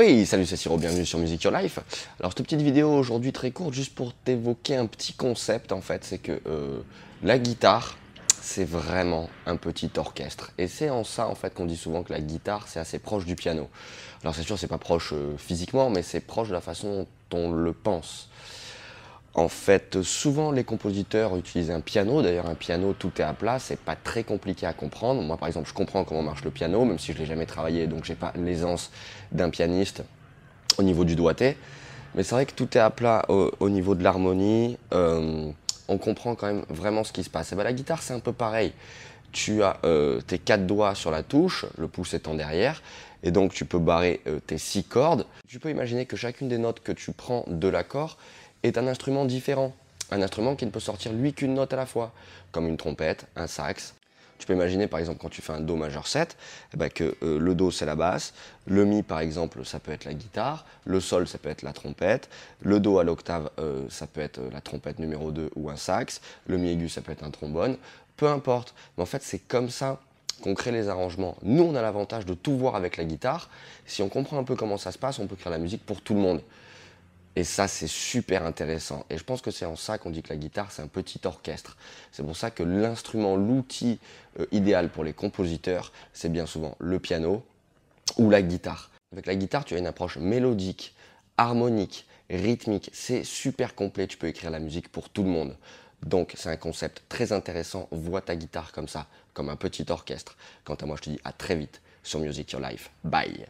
Oui, salut, c'est Siro, bienvenue sur Music Your Life. Alors, cette petite vidéo aujourd'hui très courte, juste pour t'évoquer un petit concept en fait, c'est que euh, la guitare, c'est vraiment un petit orchestre. Et c'est en ça en fait qu'on dit souvent que la guitare, c'est assez proche du piano. Alors, c'est sûr, c'est pas proche euh, physiquement, mais c'est proche de la façon dont on le pense. En fait, souvent les compositeurs utilisent un piano. D'ailleurs, un piano, tout est à plat, c'est pas très compliqué à comprendre. Moi, par exemple, je comprends comment marche le piano, même si je l'ai jamais travaillé, donc j'ai pas l'aisance d'un pianiste au niveau du doigté. Mais c'est vrai que tout est à plat au, niveau de l'harmonie. Euh, on comprend quand même vraiment ce qui se passe. Et ben, la guitare, c'est un peu pareil. Tu as euh, tes quatre doigts sur la touche, le pouce étant derrière, et donc tu peux barrer euh, tes six cordes. Tu peux imaginer que chacune des notes que tu prends de l'accord est un instrument différent. Un instrument qui ne peut sortir lui qu'une note à la fois, comme une trompette, un sax. Tu peux imaginer par exemple quand tu fais un Do majeur 7, eh ben, que euh, le Do c'est la basse, le Mi par exemple ça peut être la guitare, le Sol ça peut être la trompette, le Do à l'octave euh, ça peut être la trompette numéro 2 ou un sax, le Mi aigu ça peut être un trombone, peu importe. Mais en fait c'est comme ça qu'on crée les arrangements. Nous on a l'avantage de tout voir avec la guitare. Si on comprend un peu comment ça se passe, on peut créer la musique pour tout le monde. Et ça, c'est super intéressant. Et je pense que c'est en ça qu'on dit que la guitare, c'est un petit orchestre. C'est pour ça que l'instrument, l'outil euh, idéal pour les compositeurs, c'est bien souvent le piano ou la guitare. Avec la guitare, tu as une approche mélodique, harmonique, rythmique. C'est super complet. Tu peux écrire la musique pour tout le monde. Donc, c'est un concept très intéressant. Vois ta guitare comme ça, comme un petit orchestre. Quant à moi, je te dis à très vite sur Music Your Life. Bye.